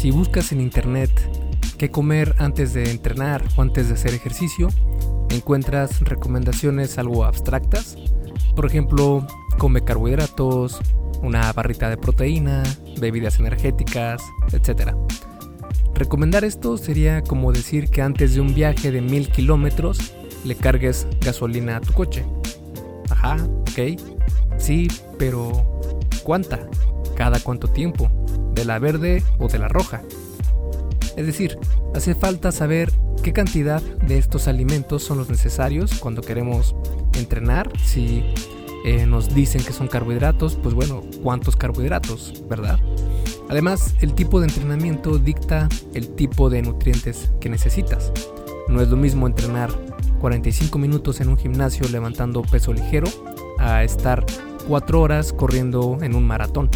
Si buscas en internet qué comer antes de entrenar o antes de hacer ejercicio, encuentras recomendaciones algo abstractas. Por ejemplo, come carbohidratos, una barrita de proteína, bebidas energéticas, etc. Recomendar esto sería como decir que antes de un viaje de mil kilómetros le cargues gasolina a tu coche. Ajá, ok. Sí, pero ¿cuánta? ¿Cada cuánto tiempo? ¿De la verde o de la roja? Es decir, hace falta saber qué cantidad de estos alimentos son los necesarios cuando queremos entrenar. Si eh, nos dicen que son carbohidratos, pues bueno, ¿cuántos carbohidratos, verdad? Además, el tipo de entrenamiento dicta el tipo de nutrientes que necesitas. No es lo mismo entrenar 45 minutos en un gimnasio levantando peso ligero a estar 4 horas corriendo en un maratón.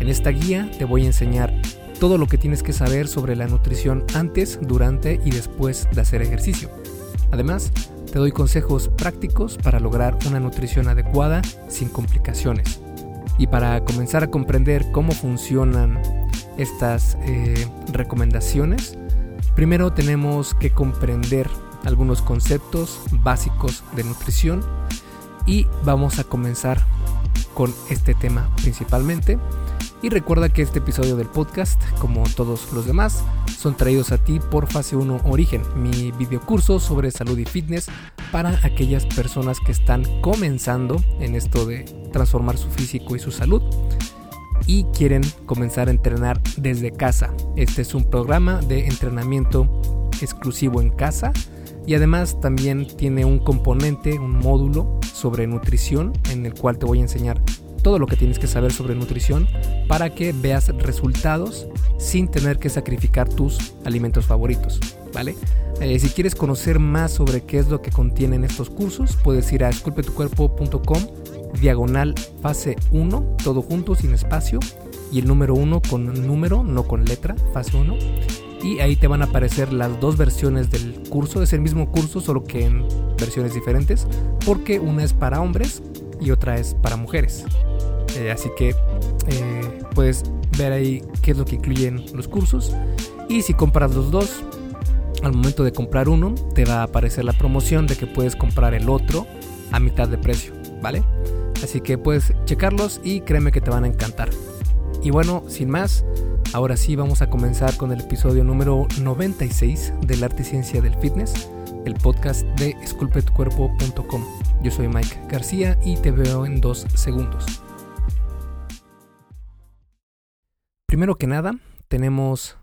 En esta guía te voy a enseñar todo lo que tienes que saber sobre la nutrición antes, durante y después de hacer ejercicio. Además, te doy consejos prácticos para lograr una nutrición adecuada sin complicaciones. Y para comenzar a comprender cómo funcionan estas eh, recomendaciones, primero tenemos que comprender algunos conceptos básicos de nutrición y vamos a comenzar con este tema principalmente. Y recuerda que este episodio del podcast, como todos los demás, son traídos a ti por Fase 1 Origen, mi videocurso sobre salud y fitness para aquellas personas que están comenzando en esto de transformar su físico y su salud y quieren comenzar a entrenar desde casa. Este es un programa de entrenamiento exclusivo en casa y además también tiene un componente, un módulo sobre nutrición en el cual te voy a enseñar todo lo que tienes que saber sobre nutrición para que veas resultados sin tener que sacrificar tus alimentos favoritos, ¿vale? Eh, si quieres conocer más sobre qué es lo que contienen estos cursos, puedes ir a esculpetucuerpo.com diagonal fase 1, todo junto, sin espacio, y el número 1 con número, no con letra, fase 1. Y ahí te van a aparecer las dos versiones del curso, es el mismo curso, solo que en versiones diferentes, porque una es para hombres y otra es para mujeres. Eh, así que eh, puedes ver ahí qué es lo que incluyen los cursos. Y si compras los dos, al momento de comprar uno, te va a aparecer la promoción de que puedes comprar el otro a mitad de precio, ¿vale? Así que puedes checarlos y créeme que te van a encantar. Y bueno, sin más, ahora sí vamos a comenzar con el episodio número 96 del Arte y Ciencia del Fitness, el podcast de esculpetucuerpo.com. Yo soy Mike García y te veo en dos segundos. Primero que nada, tenemos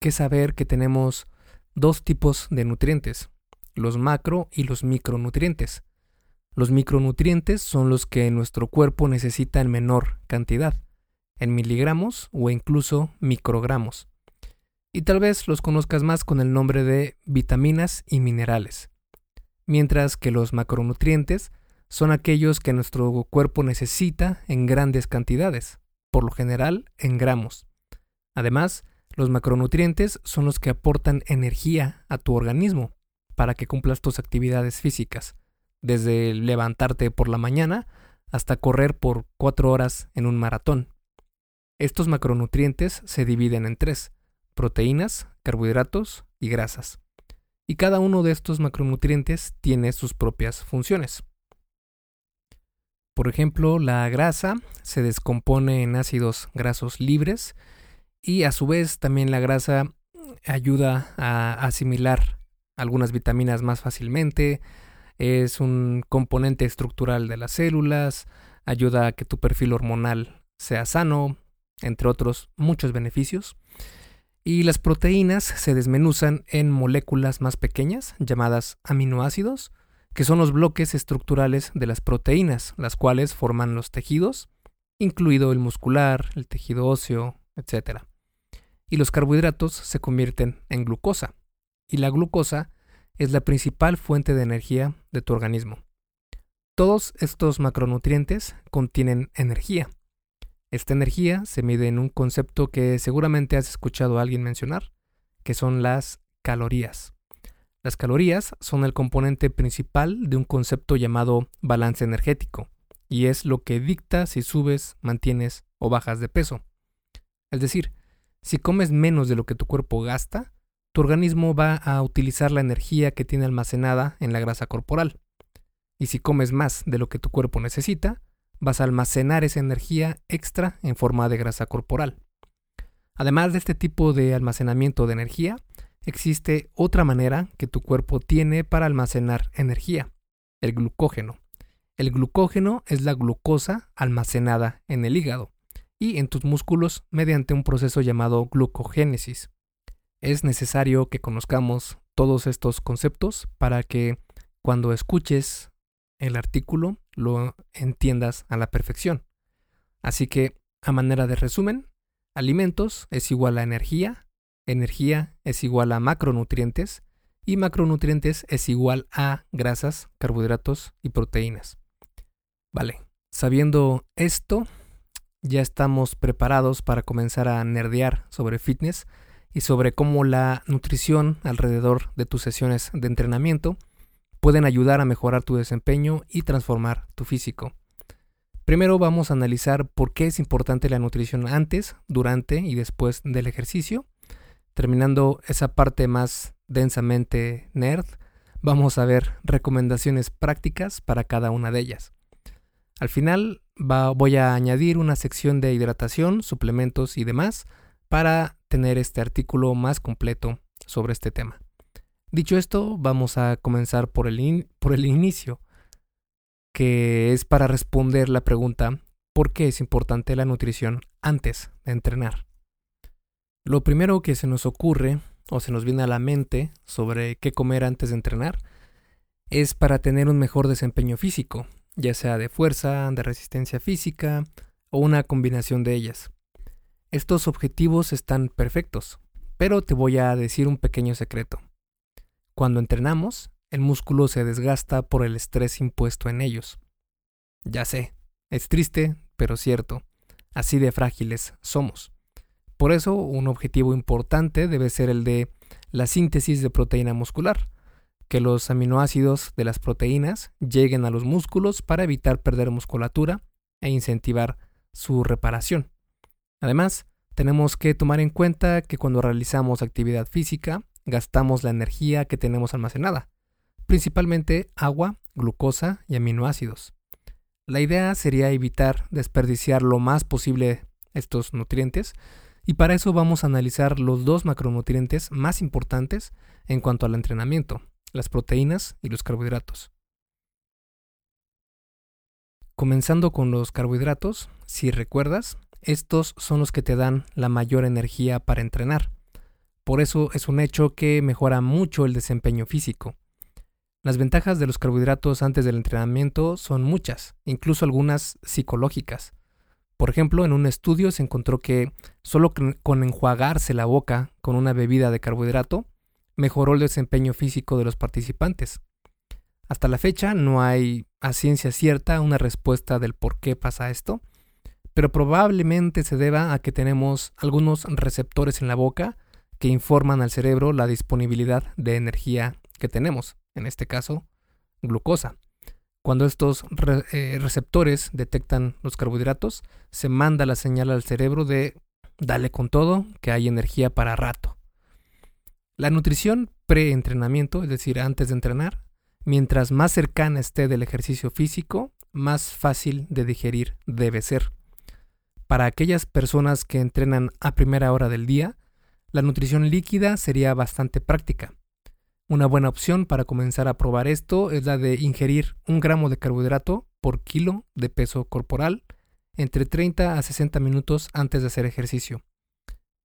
que saber que tenemos dos tipos de nutrientes, los macro y los micronutrientes. Los micronutrientes son los que nuestro cuerpo necesita en menor cantidad, en miligramos o incluso microgramos. Y tal vez los conozcas más con el nombre de vitaminas y minerales. Mientras que los macronutrientes son aquellos que nuestro cuerpo necesita en grandes cantidades, por lo general en gramos. Además, los macronutrientes son los que aportan energía a tu organismo para que cumplas tus actividades físicas, desde levantarte por la mañana hasta correr por cuatro horas en un maratón. Estos macronutrientes se dividen en tres, proteínas, carbohidratos y grasas. Y cada uno de estos macronutrientes tiene sus propias funciones. Por ejemplo, la grasa se descompone en ácidos grasos libres y a su vez también la grasa ayuda a asimilar algunas vitaminas más fácilmente, es un componente estructural de las células, ayuda a que tu perfil hormonal sea sano, entre otros muchos beneficios. Y las proteínas se desmenuzan en moléculas más pequeñas, llamadas aminoácidos, que son los bloques estructurales de las proteínas, las cuales forman los tejidos, incluido el muscular, el tejido óseo, etc. Y los carbohidratos se convierten en glucosa, y la glucosa es la principal fuente de energía de tu organismo. Todos estos macronutrientes contienen energía. Esta energía se mide en un concepto que seguramente has escuchado a alguien mencionar, que son las calorías. Las calorías son el componente principal de un concepto llamado balance energético, y es lo que dicta si subes, mantienes o bajas de peso. Es decir, Si comes menos de lo que tu cuerpo gasta, tu organismo va a utilizar la energía que tiene almacenada en la grasa corporal. Y si comes más de lo que tu cuerpo necesita, vas a almacenar esa energía extra en forma de grasa corporal. Además de este tipo de almacenamiento de energía, existe otra manera que tu cuerpo tiene para almacenar energía, el glucógeno. El glucógeno es la glucosa almacenada en el hígado y en tus músculos mediante un proceso llamado glucogénesis. Es necesario que conozcamos todos estos conceptos para que cuando escuches el artículo lo entiendas a la perfección. Así que, a manera de resumen, alimentos es igual a energía, energía es igual a macronutrientes y macronutrientes es igual a grasas, carbohidratos y proteínas. Vale, sabiendo esto, ya estamos preparados para comenzar a nerdear sobre fitness y sobre cómo la nutrición alrededor de tus sesiones de entrenamiento pueden ayudar a mejorar tu desempeño y transformar tu físico. Primero vamos a analizar por qué es importante la nutrición antes, durante y después del ejercicio. Terminando esa parte más densamente nerd, vamos a ver recomendaciones prácticas para cada una de ellas. Al final voy a añadir una sección de hidratación, suplementos y demás para tener este artículo más completo sobre este tema. Dicho esto, vamos a comenzar por el, por el inicio, que es para responder la pregunta ¿por qué es importante la nutrición antes de entrenar? Lo primero que se nos ocurre o se nos viene a la mente sobre qué comer antes de entrenar es para tener un mejor desempeño físico, ya sea de fuerza, de resistencia física o una combinación de ellas. Estos objetivos están perfectos, pero te voy a decir un pequeño secreto. Cuando entrenamos, el músculo se desgasta por el estrés impuesto en ellos. Ya sé, es triste, pero cierto, así de frágiles somos. Por eso, un objetivo importante debe ser el de la síntesis de proteína muscular, que los aminoácidos de las proteínas lleguen a los músculos para evitar perder musculatura e incentivar su reparación. Además, tenemos que tomar en cuenta que cuando realizamos actividad física, gastamos la energía que tenemos almacenada, principalmente agua, glucosa y aminoácidos. La idea sería evitar desperdiciar lo más posible estos nutrientes y para eso vamos a analizar los dos macronutrientes más importantes en cuanto al entrenamiento, las proteínas y los carbohidratos. Comenzando con los carbohidratos, si recuerdas, estos son los que te dan la mayor energía para entrenar. Por eso es un hecho que mejora mucho el desempeño físico. Las ventajas de los carbohidratos antes del entrenamiento son muchas, incluso algunas psicológicas. Por ejemplo, en un estudio se encontró que solo con enjuagarse la boca con una bebida de carbohidrato mejoró el desempeño físico de los participantes. Hasta la fecha no hay a ciencia cierta una respuesta del por qué pasa esto, pero probablemente se deba a que tenemos algunos receptores en la boca que informan al cerebro la disponibilidad de energía que tenemos, en este caso, glucosa. Cuando estos eh, receptores detectan los carbohidratos, se manda la señal al cerebro de dale con todo, que hay energía para rato. La nutrición pre-entrenamiento, es decir, antes de entrenar, mientras más cercana esté del ejercicio físico, más fácil de digerir debe ser. Para aquellas personas que entrenan a primera hora del día, la nutrición líquida sería bastante práctica. Una buena opción para comenzar a probar esto es la de ingerir un gramo de carbohidrato por kilo de peso corporal entre 30 a 60 minutos antes de hacer ejercicio.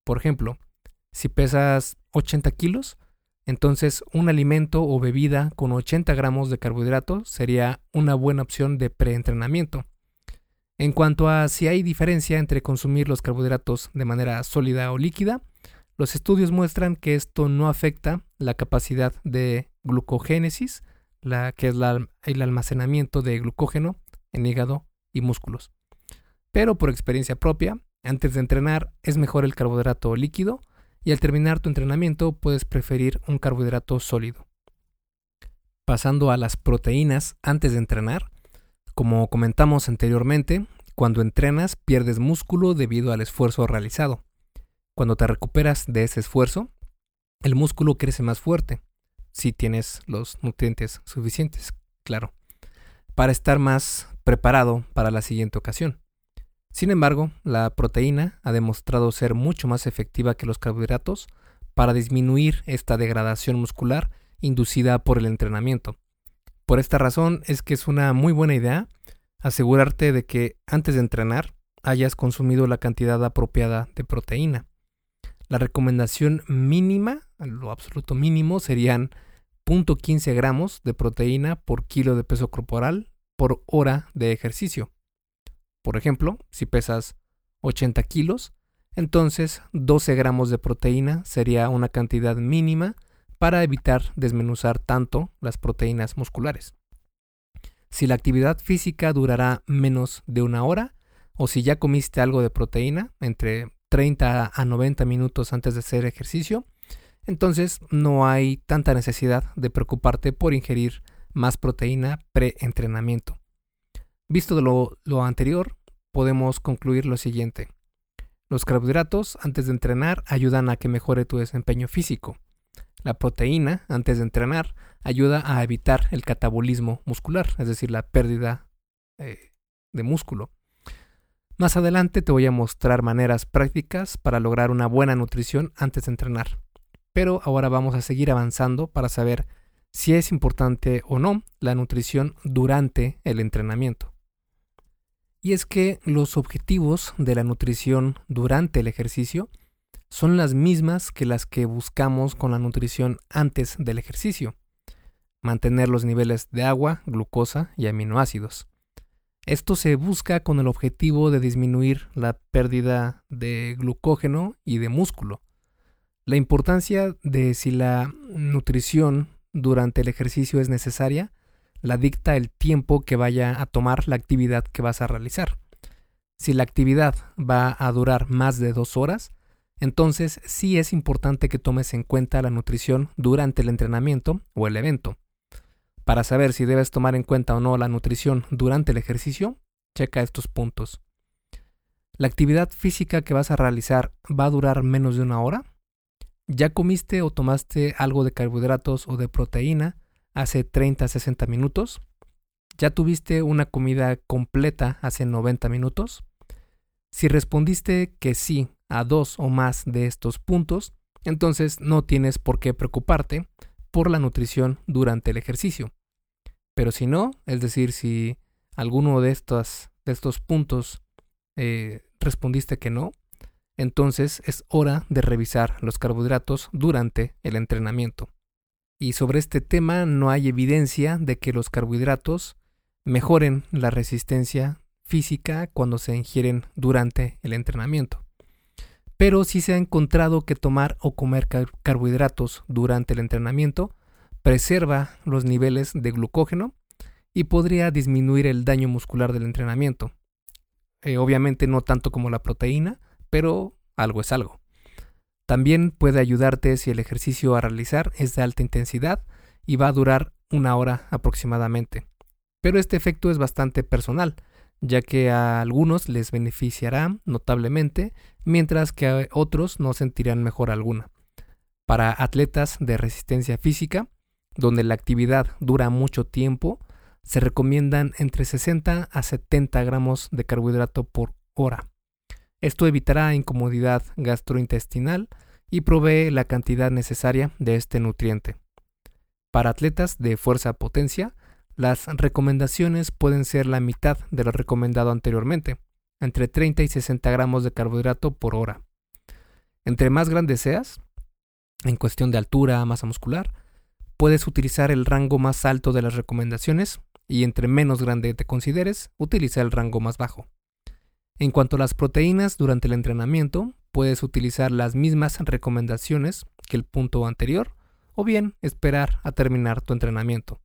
Por ejemplo, si pesas 80 kilos, entonces un alimento o bebida con 80 gramos de carbohidratos sería una buena opción de preentrenamiento. En cuanto a si hay diferencia entre consumir los carbohidratos de manera sólida o líquida, los estudios muestran que esto no afecta la capacidad de glucogénesis, que es el almacenamiento de glucógeno en hígado y músculos. Pero por experiencia propia, antes de entrenar es mejor el carbohidrato líquido y al terminar tu entrenamiento puedes preferir un carbohidrato sólido. Pasando a las proteínas antes de entrenar, como comentamos anteriormente, cuando entrenas pierdes músculo debido al esfuerzo realizado. Cuando te recuperas de ese esfuerzo, el músculo crece más fuerte, si tienes los nutrientes suficientes, claro, para estar más preparado para la siguiente ocasión. Sin embargo, la proteína ha demostrado ser mucho más efectiva que los carbohidratos para disminuir esta degradación muscular inducida por el entrenamiento. Por esta razón es que es una muy buena idea asegurarte de que antes de entrenar hayas consumido la cantidad apropiada de proteína. La recomendación mínima, lo absoluto mínimo, serían 0.15 gramos de proteína por kilo de peso corporal por hora de ejercicio. Por ejemplo, si pesas 80 kilos, entonces 12 gramos de proteína sería una cantidad mínima para evitar desmenuzar tanto las proteínas musculares. Si la actividad física durará menos de una hora, o si ya comiste algo de proteína entre 30 a 90 minutos antes de hacer ejercicio, entonces no hay tanta necesidad de preocuparte por ingerir más proteína pre-entrenamiento. Visto lo anterior, podemos concluir lo siguiente. Los carbohidratos antes de entrenar ayudan a que mejore tu desempeño físico. La proteína, antes de entrenar, ayuda a evitar el catabolismo muscular, es decir, la pérdida eh, de músculo. Más adelante te voy a mostrar maneras prácticas para lograr una buena nutrición antes de entrenar. Pero ahora vamos a seguir avanzando para saber si es importante o no la nutrición durante el entrenamiento. Y es que los objetivos de la nutrición durante el ejercicio son las mismas que las que buscamos con la nutrición antes del ejercicio. Mantener los niveles de agua, glucosa y aminoácidos. Esto se busca con el objetivo de disminuir la pérdida de glucógeno y de músculo. La importancia de si la nutrición durante el ejercicio es necesaria la dicta el tiempo que vaya a tomar la actividad que vas a realizar. Si la actividad va a durar más de dos horas, entonces sí es importante que tomes en cuenta la nutrición durante el entrenamiento o el evento. Para saber si debes tomar en cuenta o no la nutrición durante el ejercicio, checa estos puntos. ¿La actividad física que vas a realizar va a durar menos de una hora? ¿Ya comiste o tomaste algo de carbohidratos o de proteína hace 30 60 minutos? ¿Ya tuviste una comida completa hace 90 minutos? Si respondiste que sí a dos o más de estos puntos, entonces no tienes por qué preocuparte por la nutrición durante el ejercicio. Pero si no, es decir, si alguno de estos, de estos puntos eh, respondiste que no, entonces es hora de revisar los carbohidratos durante el entrenamiento. Y sobre este tema no hay evidencia de que los carbohidratos mejoren la resistencia física cuando se ingieren durante el entrenamiento pero sí se ha encontrado que tomar o comer carbohidratos durante el entrenamiento preserva los niveles de glucógeno y podría disminuir el daño muscular del entrenamiento. Eh, obviamente no tanto como la proteína, pero algo es algo. También puede ayudarte si el ejercicio a realizar es de alta intensidad y va a durar una hora aproximadamente. Pero este efecto es bastante personal, ya que a algunos les beneficiará notablemente, mientras que a otros no sentirán mejor alguna. Para atletas de resistencia física, donde la actividad dura mucho tiempo, se recomiendan entre 60 a 70 gramos de carbohidrato por hora. Esto evitará incomodidad gastrointestinal y provee la cantidad necesaria de este nutriente. Para atletas de fuerza potencia, las recomendaciones pueden ser la mitad de lo recomendado anteriormente, entre 30 y 60 gramos de carbohidrato por hora. Entre más grande seas, en cuestión de altura, masa muscular, puedes utilizar el rango más alto de las recomendaciones y entre menos grande te consideres, utiliza el rango más bajo. En cuanto a las proteínas durante el entrenamiento, puedes utilizar las mismas recomendaciones que el punto anterior o bien esperar a terminar tu entrenamiento.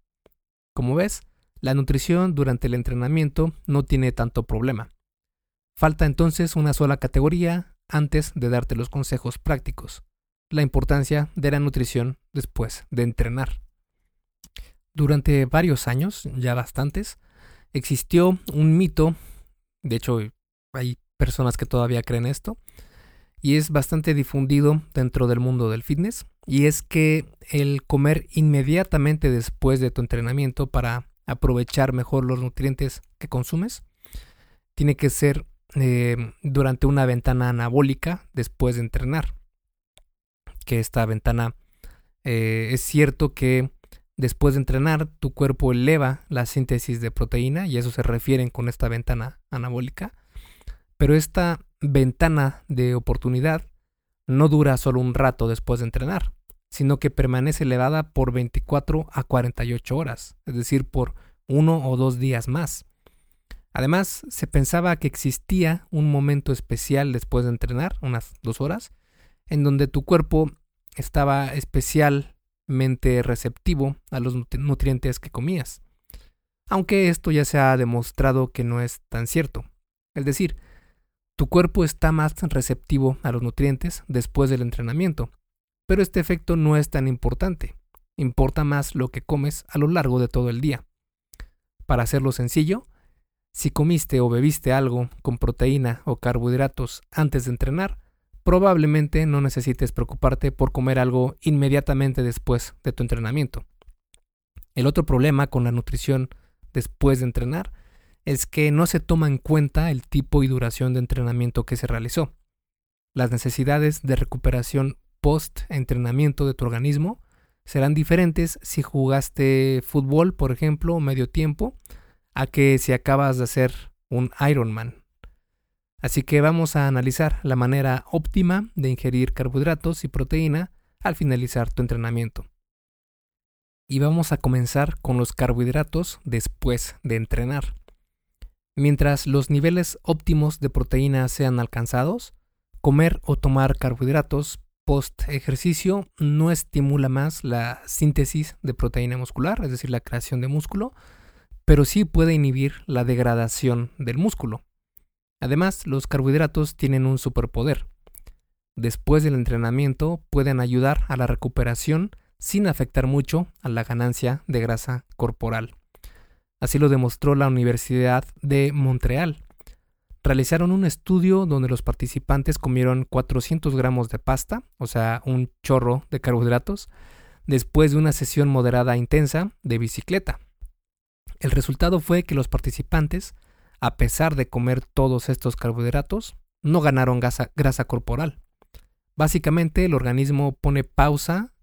Como ves, la nutrición durante el entrenamiento no tiene tanto problema. Falta entonces una sola categoría antes de darte los consejos prácticos, la importancia de la nutrición después de entrenar. Durante varios años, ya bastantes, existió un mito, de hecho hay personas que todavía creen esto, y es bastante difundido dentro del mundo del fitness y es que el comer inmediatamente después de tu entrenamiento para aprovechar mejor los nutrientes que consumes tiene que ser eh, durante una ventana anabólica después de entrenar. Que esta ventana eh, es cierto que después de entrenar tu cuerpo eleva la síntesis de proteína y eso se refieren con esta ventana anabólica. Pero esta ventana de oportunidad no dura solo un rato después de entrenar, sino que permanece elevada por 24 a 48 horas, es decir, por uno o dos días más. Además, se pensaba que existía un momento especial después de entrenar, unas dos horas, en donde tu cuerpo estaba especialmente receptivo a los nutrientes que comías. Aunque esto ya se ha demostrado que no es tan cierto. Es decir, tu cuerpo está más receptivo a los nutrientes después del entrenamiento, pero este efecto no es tan importante. Importa más lo que comes a lo largo de todo el día. Para hacerlo sencillo, si comiste o bebiste algo con proteína o carbohidratos antes de entrenar, probablemente no necesites preocuparte por comer algo inmediatamente después de tu entrenamiento. El otro problema con la nutrición después de entrenar es que no se toma en cuenta el tipo y duración de entrenamiento que se realizó. Las necesidades de recuperación post-entrenamiento de tu organismo serán diferentes si jugaste fútbol, por ejemplo, medio tiempo, a que si acabas de hacer un Ironman. Así que vamos a analizar la manera óptima de ingerir carbohidratos y proteína al finalizar tu entrenamiento. Y vamos a comenzar con los carbohidratos después de entrenar. Mientras los niveles óptimos de proteína sean alcanzados, comer o tomar carbohidratos post ejercicio no estimula más la síntesis de proteína muscular, es decir, la creación de músculo, pero sí puede inhibir la degradación del músculo. Además, los carbohidratos tienen un superpoder. Después del entrenamiento pueden ayudar a la recuperación sin afectar mucho a la ganancia de grasa corporal. Así lo demostró la Universidad de Montreal. Realizaron un estudio donde los participantes comieron 400 gramos de pasta, o sea, un chorro de carbohidratos, después de una sesión moderada intensa de bicicleta. El resultado fue que los participantes, a pesar de comer todos estos carbohidratos, no ganaron grasa, corporal. Básicamente el organismo pone pausa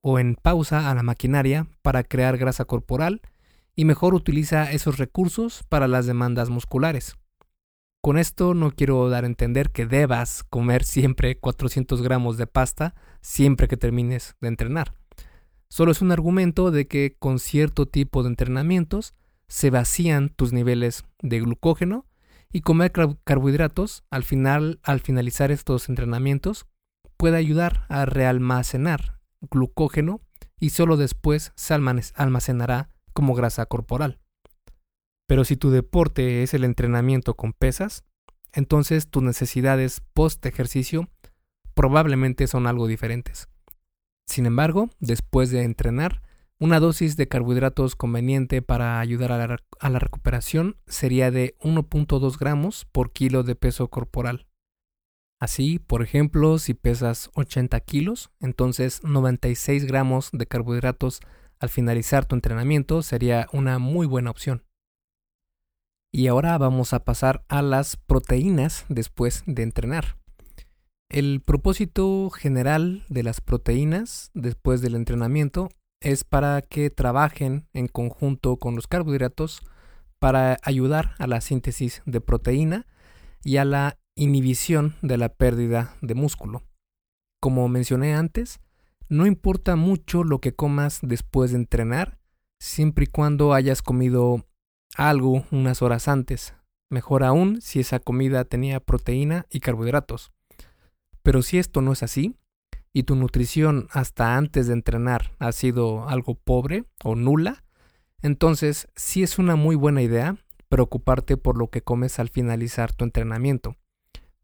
o en pausa a la maquinaria para crear grasa corporal y mejor utiliza esos recursos para las demandas musculares. Con esto no quiero dar a entender que debas comer siempre 400 gramos de pasta siempre que termines de entrenar. Solo es un argumento de que con cierto tipo de entrenamientos se vacían tus niveles de glucógeno y comer carbohidratos al final al finalizar estos entrenamientos puede ayudar a realmacenar glucógeno y solo después se almacenará como grasa corporal. Pero si tu deporte es el entrenamiento con pesas, entonces tus necesidades post ejercicio probablemente son algo diferentes. Sin embargo, después de entrenar, una dosis de carbohidratos conveniente para ayudar a la, recuperación sería de 1.2 gramos por kilo de peso corporal. Así, por ejemplo, si pesas 80 kilos, entonces 96 gramos de carbohidratos al finalizar tu entrenamiento sería una muy buena opción. Y ahora vamos a pasar a las proteínas después de entrenar. El propósito general de las proteínas después del entrenamiento es para que trabajen en conjunto con los carbohidratos para ayudar a la síntesis de proteína y a la inhibición de la pérdida de músculo. Como mencioné antes, no importa mucho lo que comas después de entrenar, siempre y cuando hayas comido algo unas horas antes. Mejor aún si esa comida tenía proteína y carbohidratos. Pero si esto no es así, y tu nutrición hasta antes de entrenar ha sido algo pobre o nula, entonces sí es una muy buena idea preocuparte por lo que comes al finalizar tu entrenamiento.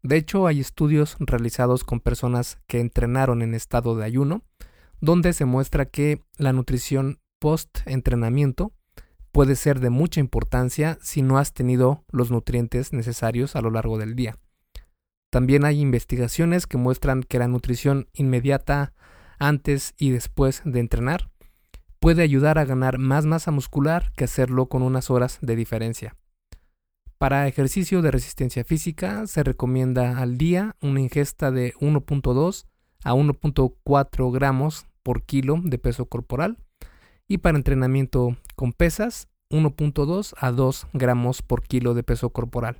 De hecho, hay estudios realizados con personas que entrenaron en estado de ayuno, donde se muestra que la nutrición post-entrenamiento puede ser de mucha importancia si no has tenido los nutrientes necesarios a lo largo del día. También hay investigaciones que muestran que la nutrición inmediata antes y después de entrenar puede ayudar a ganar más masa muscular que hacerlo con unas horas de diferencia. Para ejercicio de resistencia física se recomienda al día una ingesta de 1.2 a 1.4 gramos por kilo de peso corporal y para entrenamiento con pesas 1.2 a 2 gramos por kilo de peso corporal.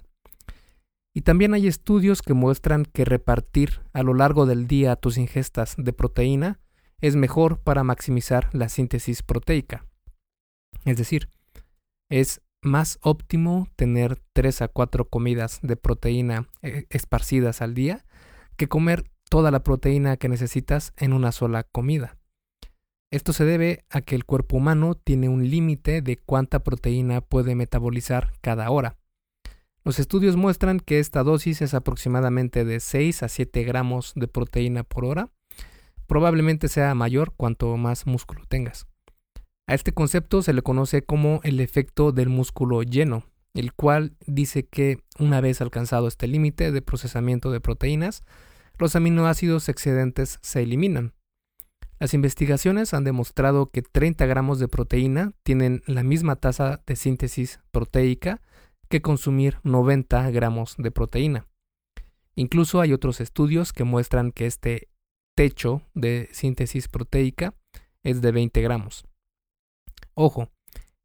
Y también hay estudios que muestran que repartir a lo largo del día tus ingestas de proteína es mejor para maximizar la síntesis proteica. Es decir, es más óptimo tener 3 a 4 comidas de proteína eh, esparcidas al día que comer toda la proteína que necesitas en una sola comida. Esto se debe a que el cuerpo humano tiene un límite de cuánta proteína puede metabolizar cada hora. Los estudios muestran que esta dosis es aproximadamente de 6 a 7 gramos de proteína por hora. Probablemente sea mayor cuanto más músculo tengas. A este concepto se le conoce como el efecto del músculo lleno, el cual dice que una vez alcanzado este límite de procesamiento de proteínas, los aminoácidos excedentes se eliminan. Las investigaciones han demostrado que 30 gramos de proteína tienen la misma tasa de síntesis proteica que consumir 90 gramos de proteína. Incluso hay otros estudios que muestran que este techo de síntesis proteica es de 20 gramos. Ojo,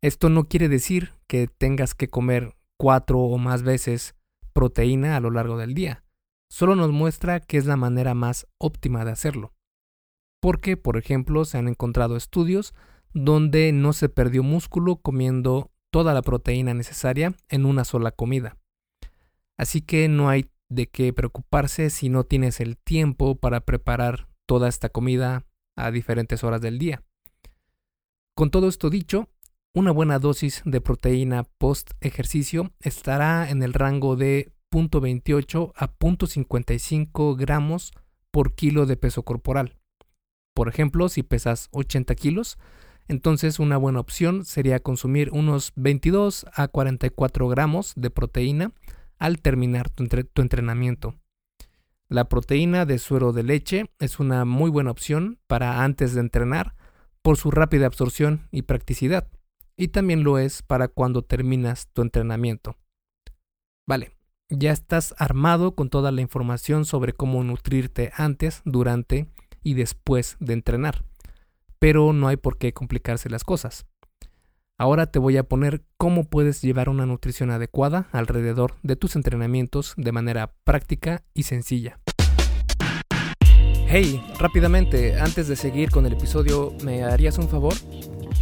esto no quiere decir que tengas que comer cuatro o más veces proteína a lo largo del día. Solo nos muestra que es la manera más óptima de hacerlo. Porque, por ejemplo, se han encontrado estudios donde no se perdió músculo comiendo toda la proteína necesaria en una sola comida. Así que no hay de qué preocuparse si no tienes el tiempo para preparar toda esta comida a diferentes horas del día. Con todo esto dicho, una buena dosis de proteína post ejercicio estará en el rango de 0.28 a 0.55 gramos por kilo de peso corporal. Por ejemplo, si pesas 80 kilos, entonces una buena opción sería consumir unos 22 a 44 gramos de proteína al terminar tu, tu, entrenamiento. La proteína de suero de leche es una muy buena opción para antes de entrenar por su rápida absorción y practicidad, y también lo es para cuando terminas tu entrenamiento. Vale, ya estás armado con toda la información sobre cómo nutrirte antes, durante y después de entrenar, pero no hay por qué complicarse las cosas. Ahora te voy a poner cómo puedes llevar una nutrición adecuada alrededor de tus entrenamientos de manera práctica y sencilla. Hey, rápidamente, antes de seguir con el episodio, ¿me harías un favor?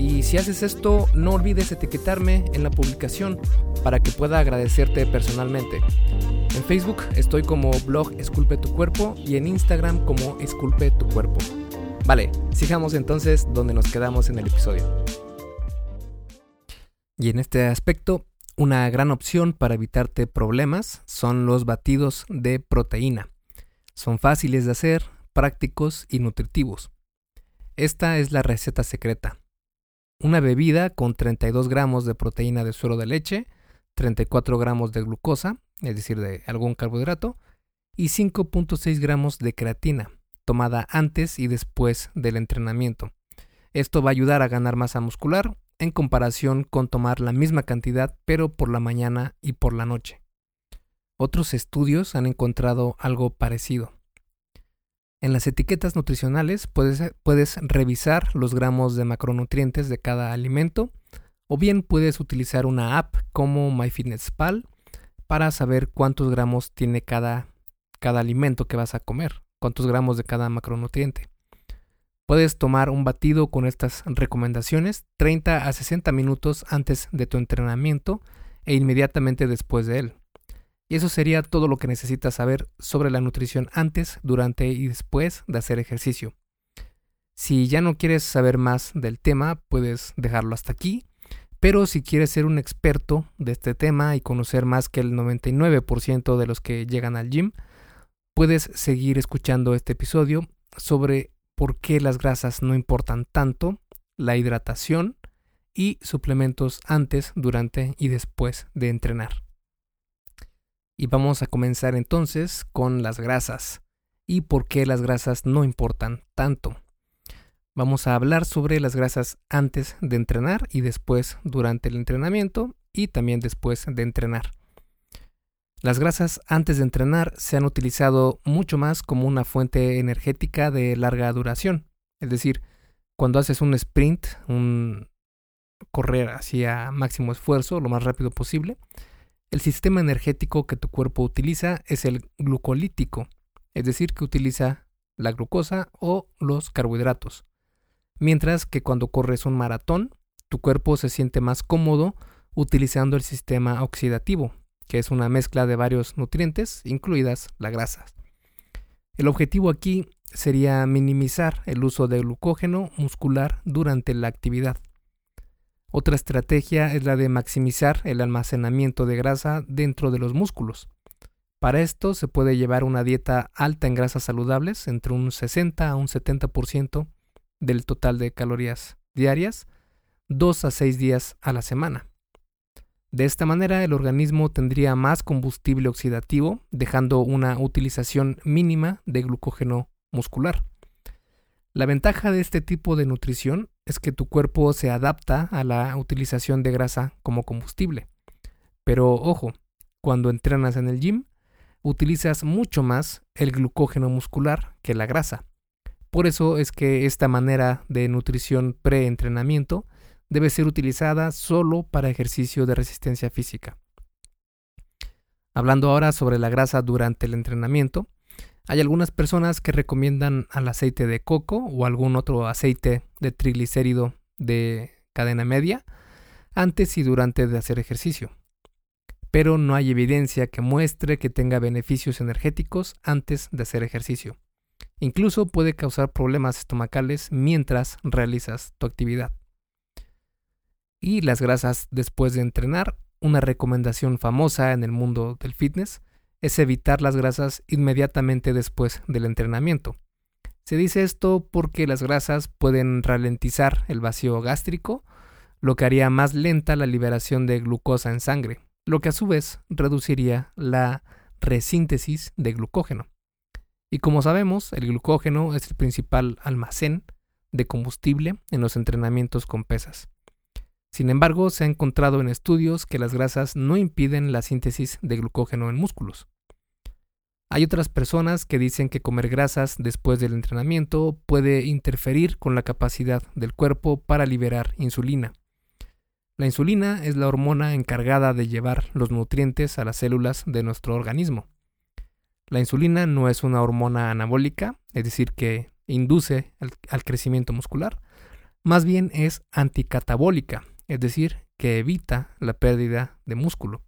Y si haces esto, no olvides etiquetarme en la publicación para que pueda agradecerte personalmente. En Facebook estoy como blog Esculpe tu cuerpo y en Instagram como Esculpe tu cuerpo. Vale, sigamos entonces donde nos quedamos en el episodio. Y en este aspecto una gran opción para evitarte problemas son los batidos de proteína. Son fáciles de hacer, prácticos y nutritivos. Esta es la receta secreta. Una bebida con 32 gramos de proteína de suero de leche, 34 gramos de glucosa, es decir, de algún carbohidrato, y 5.6 gramos de creatina, tomada antes y después del entrenamiento. Esto va a ayudar a ganar masa muscular en comparación con tomar la misma cantidad pero por la mañana y por la noche. Otros estudios han encontrado algo parecido. En las etiquetas nutricionales puedes, revisar los gramos de macronutrientes de cada alimento o bien puedes utilizar una app como MyFitnessPal para saber cuántos gramos tiene cada alimento que vas a comer, cuántos gramos de cada macronutriente. Puedes tomar un batido con estas recomendaciones 30 a 60 minutos antes de tu entrenamiento e inmediatamente después de él. Y eso sería todo lo que necesitas saber sobre la nutrición antes, durante y después de hacer ejercicio. Si ya no quieres saber más del tema, puedes dejarlo hasta aquí. Pero si quieres ser un experto de este tema y conocer más que el 99% de los que llegan al gym, puedes seguir escuchando este episodio sobre por qué las grasas no importan tanto, la hidratación y suplementos antes, durante y después de entrenar. Y vamos a comenzar entonces con las grasas y por qué las grasas no importan tanto. Vamos a hablar sobre las grasas antes de entrenar y después durante el entrenamiento y también después de entrenar. Las grasas antes de entrenar se han utilizado mucho más como una fuente energética de larga duración. Es decir, cuando haces un sprint, un correr hacia máximo esfuerzo lo más rápido posible, el sistema energético que tu cuerpo utiliza es el glucolítico, es decir, que utiliza la glucosa o los carbohidratos. Mientras que cuando corres un maratón, tu cuerpo se siente más cómodo utilizando el sistema oxidativo, que es una mezcla de varios nutrientes, incluidas las grasas. El objetivo aquí sería minimizar el uso de glucógeno muscular durante la actividad. Otra estrategia es la de maximizar el almacenamiento de grasa dentro de los músculos. Para esto se puede llevar una dieta alta en grasas saludables, entre un 60 a un 70% del total de calorías diarias, 2 a 6 días a la semana. De esta manera el organismo tendría más combustible oxidativo, dejando una utilización mínima de glucógeno muscular. La ventaja de este tipo de nutrición es que tu cuerpo se adapta a la utilización de grasa como combustible. Pero ojo, cuando entrenas en el gym, utilizas mucho más el glucógeno muscular que la grasa. Por eso es que esta manera de nutrición pre-entrenamiento debe ser utilizada solo para ejercicio de resistencia física. Hablando ahora sobre la grasa durante el entrenamiento, hay algunas personas que recomiendan al aceite de coco o algún otro aceite de triglicérido de cadena media antes y durante de hacer ejercicio. Pero no hay evidencia que muestre que tenga beneficios energéticos antes de hacer ejercicio. Incluso puede causar problemas estomacales mientras realizas tu actividad. Y las grasas después de entrenar, una recomendación famosa en el mundo del fitness es evitar las grasas inmediatamente después del entrenamiento. Se dice esto porque las grasas pueden ralentizar el vacío gástrico, lo que haría más lenta la liberación de glucosa en sangre, lo que a su vez reduciría la resíntesis de glucógeno. Y como sabemos, el glucógeno es el principal almacén de combustible en los entrenamientos con pesas. Sin embargo, se ha encontrado en estudios que las grasas no impiden la síntesis de glucógeno en músculos. Hay otras personas que dicen que comer grasas después del entrenamiento puede interferir con la capacidad del cuerpo para liberar insulina. La insulina es la hormona encargada de llevar los nutrientes a las células de nuestro organismo. La insulina no es una hormona anabólica, es decir, que induce al, crecimiento muscular, más bien es anticatabólica, es decir, que evita la pérdida de músculo.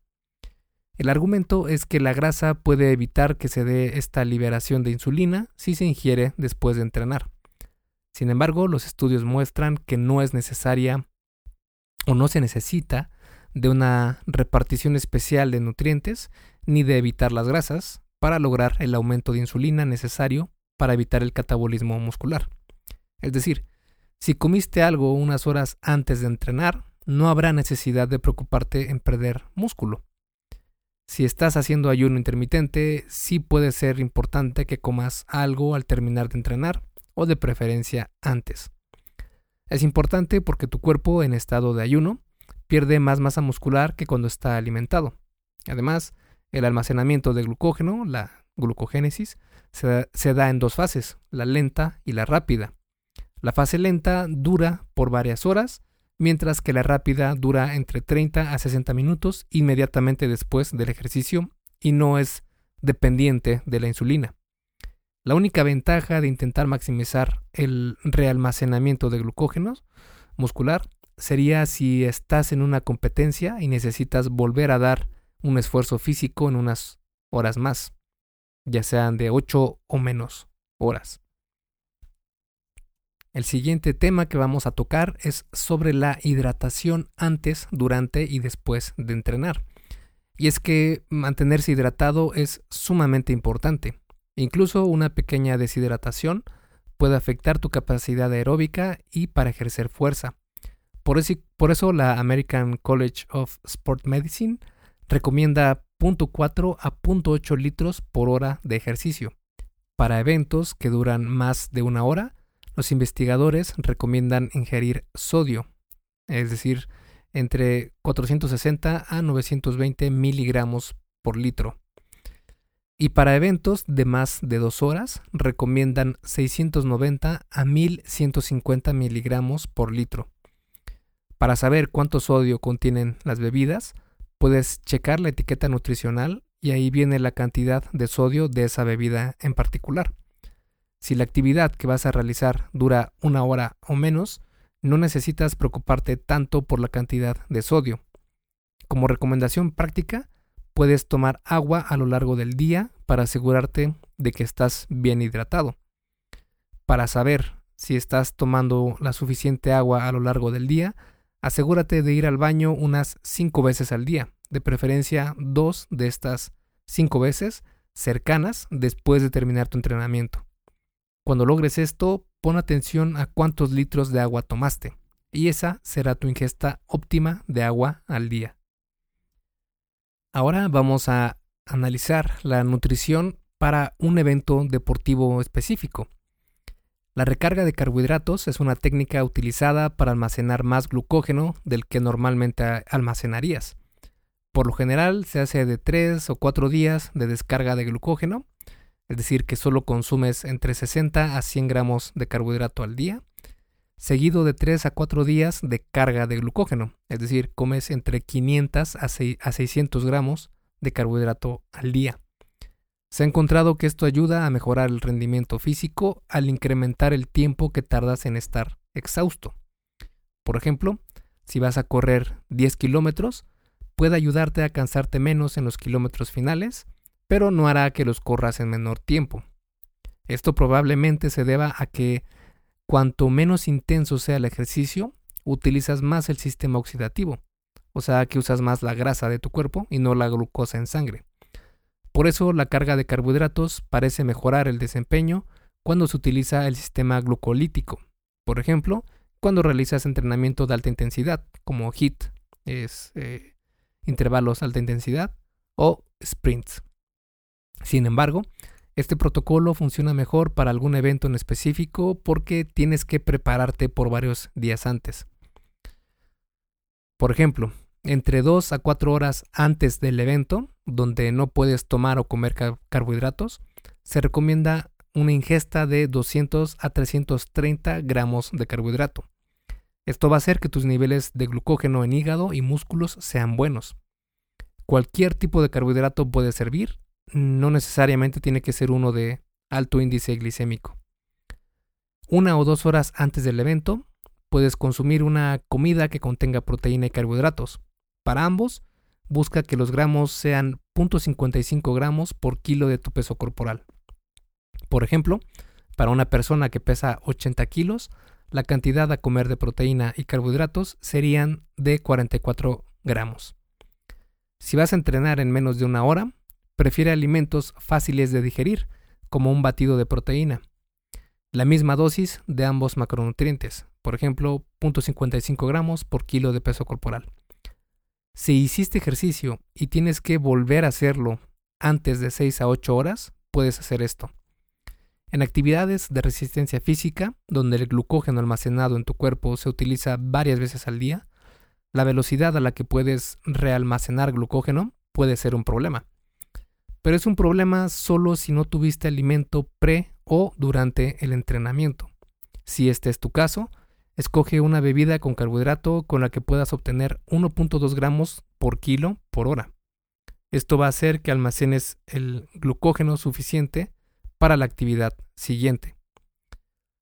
El argumento es que la grasa puede evitar que se dé esta liberación de insulina si se ingiere después de entrenar. Sin embargo, los estudios muestran que no es necesaria o no se necesita de una repartición especial de nutrientes ni de evitar las grasas para lograr el aumento de insulina necesario para evitar el catabolismo muscular. Es decir, si comiste algo unas horas antes de entrenar, no habrá necesidad de preocuparte en perder músculo. Si estás haciendo ayuno intermitente, sí puede ser importante que comas algo al terminar de entrenar o de preferencia antes. Es importante porque tu cuerpo en estado de ayuno pierde más masa muscular que cuando está alimentado. Además, el almacenamiento de glucógeno, la glucogénesis, se, da en dos fases, la lenta y la rápida. La fase lenta dura por varias horas mientras que la rápida dura entre 30 a 60 minutos inmediatamente después del ejercicio y no es dependiente de la insulina. La única ventaja de intentar maximizar el realmacenamiento de glucógenos muscular sería si estás en una competencia y necesitas volver a dar un esfuerzo físico en unas horas más, ya sean de 8 o menos horas. El siguiente tema que vamos a tocar es sobre la hidratación antes, durante y después de entrenar. Y es que mantenerse hidratado es sumamente importante. Incluso una pequeña deshidratación puede afectar tu capacidad aeróbica y para ejercer fuerza. Por eso, la American College of Sport Medicine recomienda 0.4 a 0.8 litros por hora de ejercicio. Para eventos que duran más de una hora, los investigadores recomiendan ingerir sodio, es decir, entre 460 a 920 miligramos por litro. Y para eventos de más de dos horas, recomiendan 690 a 1150 miligramos por litro. Para saber cuánto sodio contienen las bebidas, puedes checar la etiqueta nutricional y ahí viene la cantidad de sodio de esa bebida en particular. Si la actividad que vas a realizar dura una hora o menos, no necesitas preocuparte tanto por la cantidad de sodio. Como recomendación práctica, puedes tomar agua a lo largo del día para asegurarte de que estás bien hidratado. Para saber si estás tomando la suficiente agua a lo largo del día, asegúrate de ir al baño unas 5 veces al día, de preferencia dos de estas 5 veces cercanas después de terminar tu entrenamiento. Cuando logres esto, pon atención a cuántos litros de agua tomaste, y esa será tu ingesta óptima de agua al día. Ahora vamos a analizar la nutrición para un evento deportivo específico. La recarga de carbohidratos es una técnica utilizada para almacenar más glucógeno del que normalmente almacenarías. Por lo general se hace de 3 o 4 días de descarga de glucógeno es decir, que solo consumes entre 60 a 100 gramos de carbohidrato al día, seguido de 3 a 4 días de carga de glucógeno, es decir, comes entre 500 a 600 gramos de carbohidrato al día. Se ha encontrado que esto ayuda a mejorar el rendimiento físico al incrementar el tiempo que tardas en estar exhausto. Por ejemplo, si vas a correr 10 kilómetros, puede ayudarte a cansarte menos en los kilómetros finales pero no hará que los corras en menor tiempo. Esto probablemente se deba a que cuanto menos intenso sea el ejercicio, utilizas más el sistema oxidativo, o sea que usas más la grasa de tu cuerpo y no la glucosa en sangre. Por eso la carga de carbohidratos parece mejorar el desempeño cuando se utiliza el sistema glucolítico. Por ejemplo, cuando realizas entrenamiento de alta intensidad, como HIT, es eh, intervalos alta intensidad, o sprints. Sin embargo, este protocolo funciona mejor para algún evento en específico porque tienes que prepararte por varios días antes. Por ejemplo, entre 2 a 4 horas antes del evento, donde no puedes tomar o comer carbohidratos, se recomienda una ingesta de 200 a 330 gramos de carbohidrato. Esto va a hacer que tus niveles de glucógeno en hígado y músculos sean buenos. Cualquier tipo de carbohidrato puede servir, no necesariamente tiene que ser uno de alto índice glicémico. Una o dos horas antes del evento, puedes consumir una comida que contenga proteína y carbohidratos. Para ambos, busca que los gramos sean 0.55 gramos por kilo de tu peso corporal. Por ejemplo, para una persona que pesa 80 kilos, la cantidad a comer de proteína y carbohidratos serían de 44 gramos. Si vas a entrenar en menos de una hora, prefiere alimentos fáciles de digerir, como un batido de proteína. La misma dosis de ambos macronutrientes, por ejemplo, 0.55 gramos por kilo de peso corporal. Si hiciste ejercicio y tienes que volver a hacerlo antes de 6 a 8 horas, puedes hacer esto. En actividades de resistencia física, donde el glucógeno almacenado en tu cuerpo se utiliza varias veces al día, la velocidad a la que puedes realmacenar glucógeno puede ser un problema pero es un problema solo si no tuviste alimento pre o durante el entrenamiento. Si este es tu caso, escoge una bebida con carbohidrato con la que puedas obtener 1.2 gramos por kilo por hora. Esto va a hacer que almacenes el glucógeno suficiente para la actividad siguiente.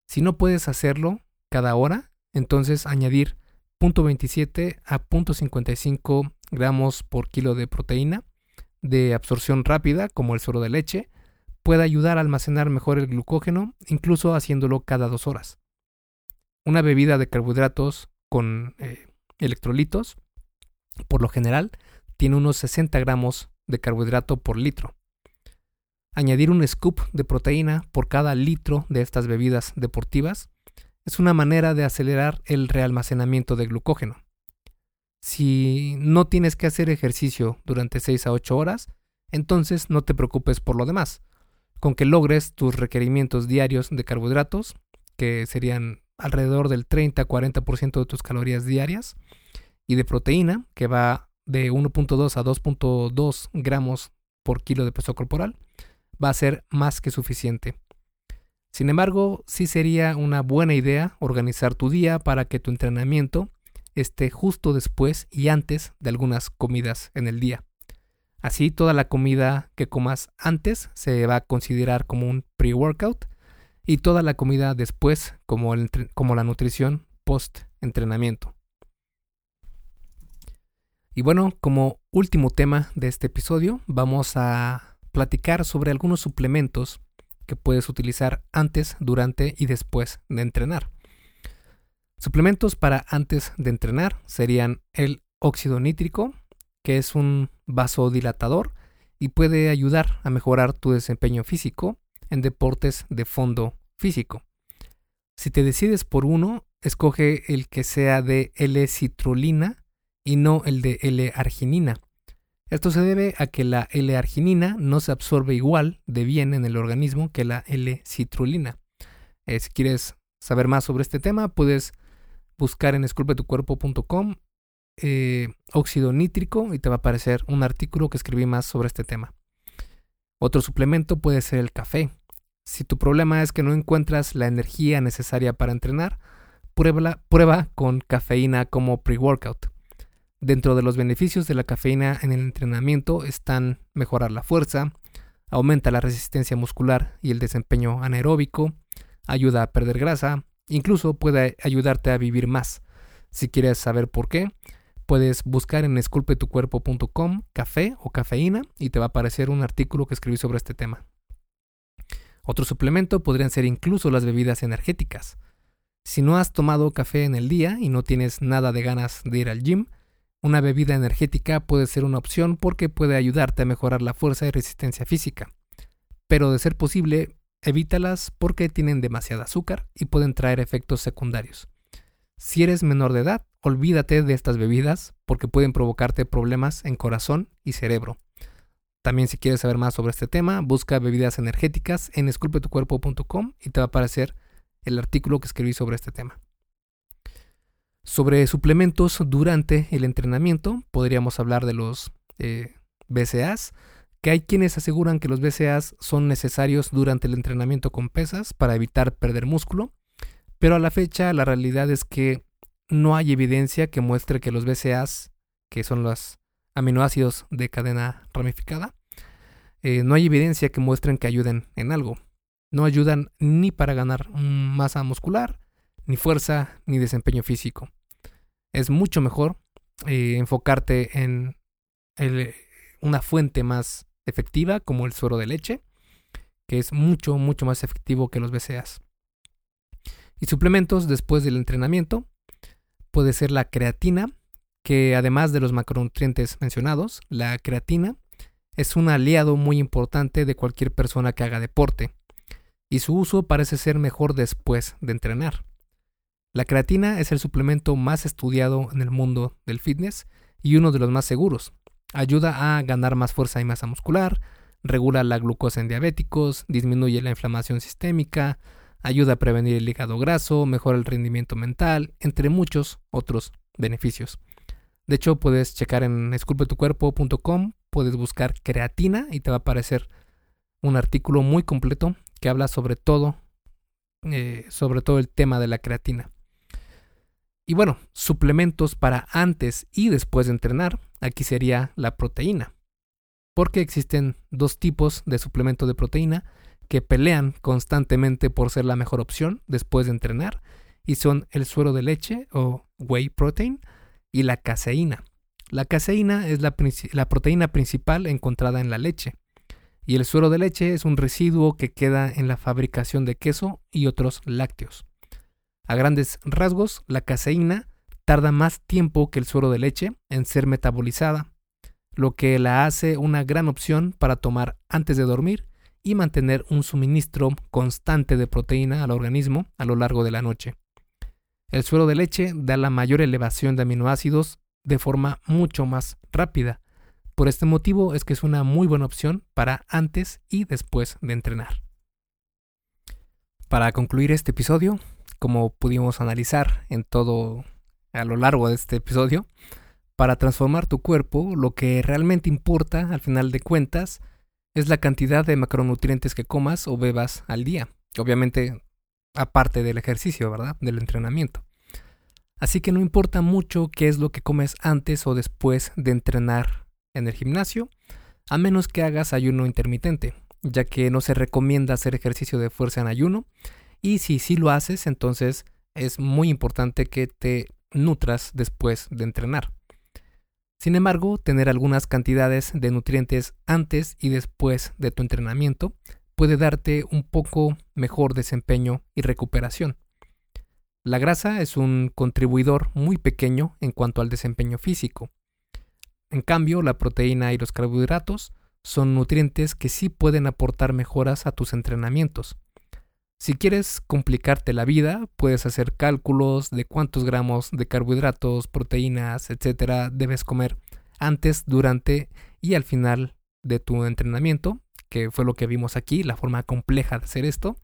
Si no puedes hacerlo cada hora, entonces añadir 0.27 a 0.55 gramos por kilo de proteína de absorción rápida, como el suero de leche, puede ayudar a almacenar mejor el glucógeno, incluso haciéndolo cada dos horas. Una bebida de carbohidratos con eh, electrolitos, por lo general, tiene unos 60 gramos de carbohidrato por litro. Añadir un scoop de proteína por cada litro de estas bebidas deportivas es una manera de acelerar el realmacenamiento de glucógeno. Si no tienes que hacer ejercicio durante 6 a 8 horas, entonces no te preocupes por lo demás. Con que logres tus requerimientos diarios de carbohidratos, que serían alrededor del 30-40% de tus calorías diarias, y de proteína, que va de 1.2 a 2.2 gramos por kilo de peso corporal, va a ser más que suficiente. Sin embargo, sí sería una buena idea organizar tu día para que tu entrenamiento esté justo después y antes de algunas comidas en el día. Así toda la comida que comas antes se va a considerar como un pre-workout y toda la comida después como, la nutrición post-entrenamiento. Y bueno, como último tema de este episodio, vamos a platicar sobre algunos suplementos que puedes utilizar antes, durante y después de entrenar. Suplementos para antes de entrenar serían el óxido nítrico, que es un vasodilatador y puede ayudar a mejorar tu desempeño físico en deportes de fondo físico. Si te decides por uno, escoge el que sea de L-citrulina y no el de L-arginina. Esto se debe a que la L-arginina no se absorbe igual de bien en el organismo que la L-citrulina. Eh, si quieres saber más sobre este tema, puedes buscar en esculpetucuerpo.com eh, óxido nítrico y te va a aparecer un artículo que escribí más sobre este tema. Otro suplemento puede ser el café. Si tu problema es que no encuentras la energía necesaria para entrenar, prueba, prueba con cafeína como pre-workout. Dentro de los beneficios de la cafeína en el entrenamiento están mejorar la fuerza, aumenta la resistencia muscular y el desempeño anaeróbico, ayuda a perder grasa, incluso puede ayudarte a vivir más. Si quieres saber por qué, puedes buscar en esculpetucuerpo.com café o cafeína y te va a aparecer un artículo que escribí sobre este tema. Otro suplemento podrían ser incluso las bebidas energéticas. Si no has tomado café en el día y no tienes nada de ganas de ir al gym, una bebida energética puede ser una opción porque puede ayudarte a mejorar la fuerza y resistencia física. Pero de ser posible, evítalas porque tienen demasiado azúcar y pueden traer efectos secundarios. Si eres menor de edad, olvídate de estas bebidas porque pueden provocarte problemas en corazón y cerebro. También si quieres saber más sobre este tema, busca bebidas energéticas en esculpetucuerpo.com y te va a aparecer el artículo que escribí sobre este tema. Sobre suplementos durante el entrenamiento, podríamos hablar de los eh, BCAs, que hay quienes aseguran que los BCAs son necesarios durante el entrenamiento con pesas para evitar perder músculo, pero a la fecha la realidad es que no hay evidencia que muestre que los BCAs, que son los aminoácidos de cadena ramificada, eh, no hay evidencia que muestren que ayuden en algo. No ayudan ni para ganar masa muscular, ni fuerza, ni desempeño físico. Es mucho mejor eh, enfocarte en una fuente más efectiva como el suero de leche, que es mucho, mucho más efectivo que los BCAAs. Y suplementos después del entrenamiento puede ser la creatina, que además de los macronutrientes mencionados, la creatina es un aliado muy importante de cualquier persona que haga deporte, y su uso parece ser mejor después de entrenar. La creatina es el suplemento más estudiado en el mundo del fitness y uno de los más seguros. Ayuda a ganar más fuerza y masa muscular, regula la glucosa en diabéticos, disminuye la inflamación sistémica, ayuda a prevenir el hígado graso, mejora el rendimiento mental, entre muchos otros beneficios. De hecho, puedes checar en esculpetucuerpo.com, puedes buscar creatina y te va a aparecer un artículo muy completo que habla sobre todo, eh, sobre todo el tema de la creatina. Y bueno, suplementos para antes y después de entrenar, aquí sería la proteína. Porque existen dos tipos de suplemento de proteína que pelean constantemente por ser la mejor opción después de entrenar y son el suero de leche o whey protein y la caseína. La caseína es la, proteína principal encontrada en la leche y el suero de leche es un residuo que queda en la fabricación de queso y otros lácteos. A grandes rasgos, la caseína tarda más tiempo que el suero de leche en ser metabolizada, lo que la hace una gran opción para tomar antes de dormir y mantener un suministro constante de proteína al organismo a lo largo de la noche. El suero de leche da la mayor elevación de aminoácidos de forma mucho más rápida. Por este motivo es que es una muy buena opción para antes y después de entrenar. Para concluir este episodio, como pudimos analizar en todo a lo largo de este episodio, para transformar tu cuerpo, lo que realmente importa al final de cuentas es la cantidad de macronutrientes que comas o bebas al día. Obviamente, aparte del ejercicio, ¿verdad? Del entrenamiento. Así que no importa mucho qué es lo que comes antes o después de entrenar en el gimnasio, a menos que hagas ayuno intermitente, ya que no se recomienda hacer ejercicio de fuerza en ayuno. Y si sí lo haces, entonces es muy importante que te nutras después de entrenar. Sin embargo, tener algunas cantidades de nutrientes antes y después de tu entrenamiento puede darte un poco mejor desempeño y recuperación. La grasa es un contribuidor muy pequeño en cuanto al desempeño físico. En cambio, la proteína y los carbohidratos son nutrientes que sí pueden aportar mejoras a tus entrenamientos. Si quieres complicarte la vida, puedes hacer cálculos de cuántos gramos de carbohidratos, proteínas, etcétera, debes comer antes, durante y al final de tu entrenamiento, que fue lo que vimos aquí, la forma compleja de hacer esto.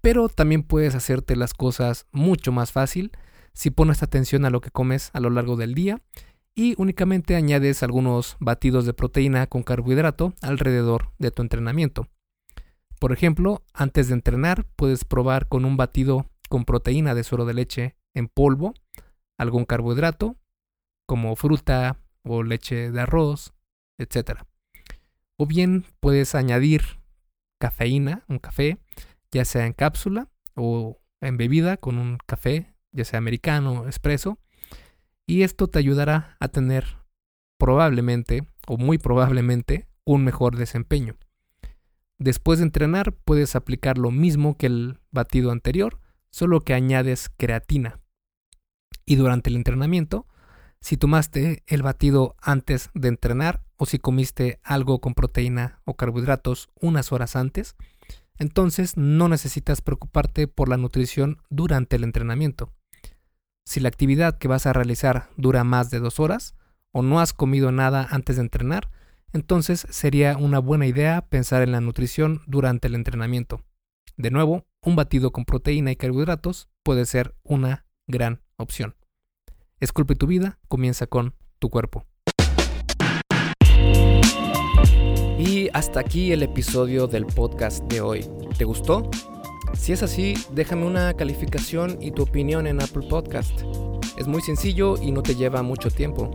Pero también puedes hacerte las cosas mucho más fácil si pones atención a lo que comes a lo largo del día y únicamente añades algunos batidos de proteína con carbohidrato alrededor de tu entrenamiento. Por ejemplo, antes de entrenar puedes probar con un batido con proteína de suero de leche en polvo, algún carbohidrato, como fruta o leche de arroz, etc. O bien puedes añadir cafeína, un café, ya sea en cápsula o en bebida con un café, ya sea americano o expreso, y esto te ayudará a tener probablemente o muy probablemente un mejor desempeño. Después de entrenar puedes aplicar lo mismo que el batido anterior, solo que añades creatina. Y durante el entrenamiento, si tomaste el batido antes de entrenar o si comiste algo con proteína o carbohidratos unas horas antes, entonces no necesitas preocuparte por la nutrición durante el entrenamiento. Si la actividad que vas a realizar dura más de dos horas o no has comido nada antes de entrenar, entonces sería una buena idea pensar en la nutrición durante el entrenamiento. De nuevo, un batido con proteína y carbohidratos puede ser una gran opción. Esculpe tu vida, comienza con tu cuerpo. Y hasta aquí el episodio del podcast de hoy. ¿Te gustó? Si es así, déjame una calificación y tu opinión en Apple Podcast. Es muy sencillo y no te lleva mucho tiempo.